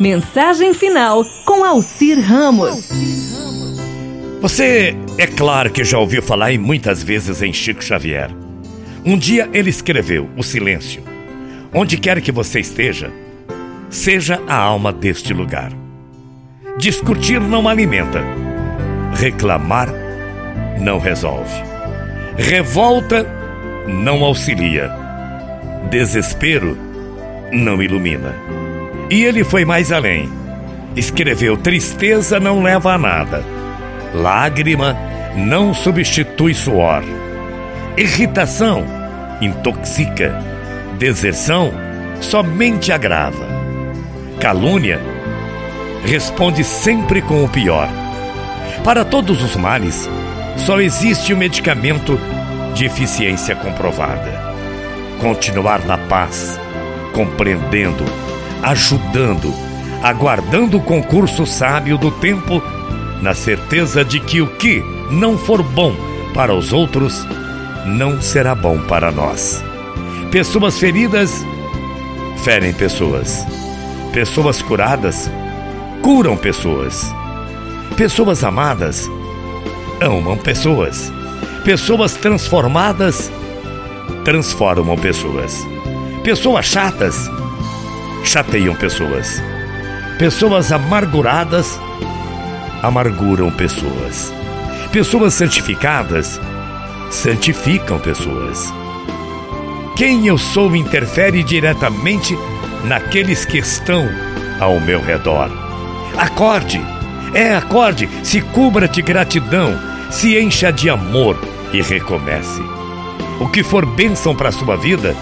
Mensagem final com Alcir Ramos. Você é claro que já ouviu falar e muitas vezes em Chico Xavier. Um dia ele escreveu: O silêncio. Onde quer que você esteja, seja a alma deste lugar. Discutir não alimenta, reclamar não resolve, revolta não auxilia, desespero não ilumina. E ele foi mais além. Escreveu: Tristeza não leva a nada, lágrima não substitui suor, irritação intoxica, deserção somente agrava, calúnia responde sempre com o pior. Para todos os males, só existe o um medicamento de eficiência comprovada. Continuar na paz, compreendendo, ajudando, aguardando o concurso sábio do tempo, na certeza de que o que não for bom para os outros, não será bom para nós. Pessoas feridas ferem pessoas. Pessoas curadas curam pessoas. Pessoas amadas amam pessoas. Pessoas transformadas transformam pessoas. Pessoas chatas chateiam pessoas. Pessoas amarguradas amarguram pessoas. Pessoas santificadas santificam pessoas. Quem eu sou interfere diretamente naqueles que estão ao meu redor. Acorde, é acorde, se cubra de gratidão, se encha de amor e recomece. O que for bênção para a sua vida,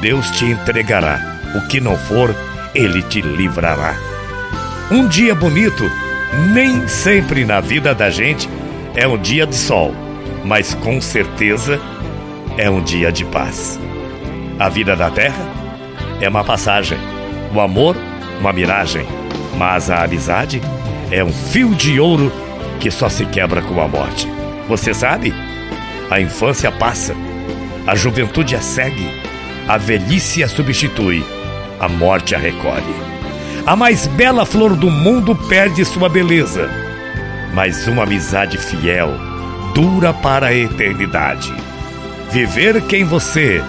Deus te entregará. O que não for, Ele te livrará. Um dia bonito, nem sempre na vida da gente é um dia de sol, mas com certeza é um dia de paz. A vida da terra é uma passagem, o amor, uma miragem, mas a amizade é um fio de ouro que só se quebra com a morte. Você sabe? A infância passa, a juventude a segue, a velhice a substitui, a morte a recolhe. A mais bela flor do mundo perde sua beleza, mas uma amizade fiel dura para a eternidade. Viver quem você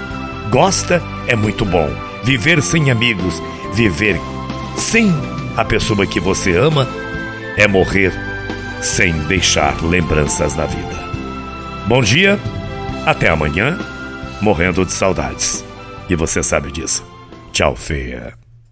gosta é muito bom. Viver sem amigos, viver sem a pessoa que você ama, é morrer sem deixar lembranças na vida. Bom dia, até amanhã morrendo de saudades. E você sabe disso. Tchau, feia.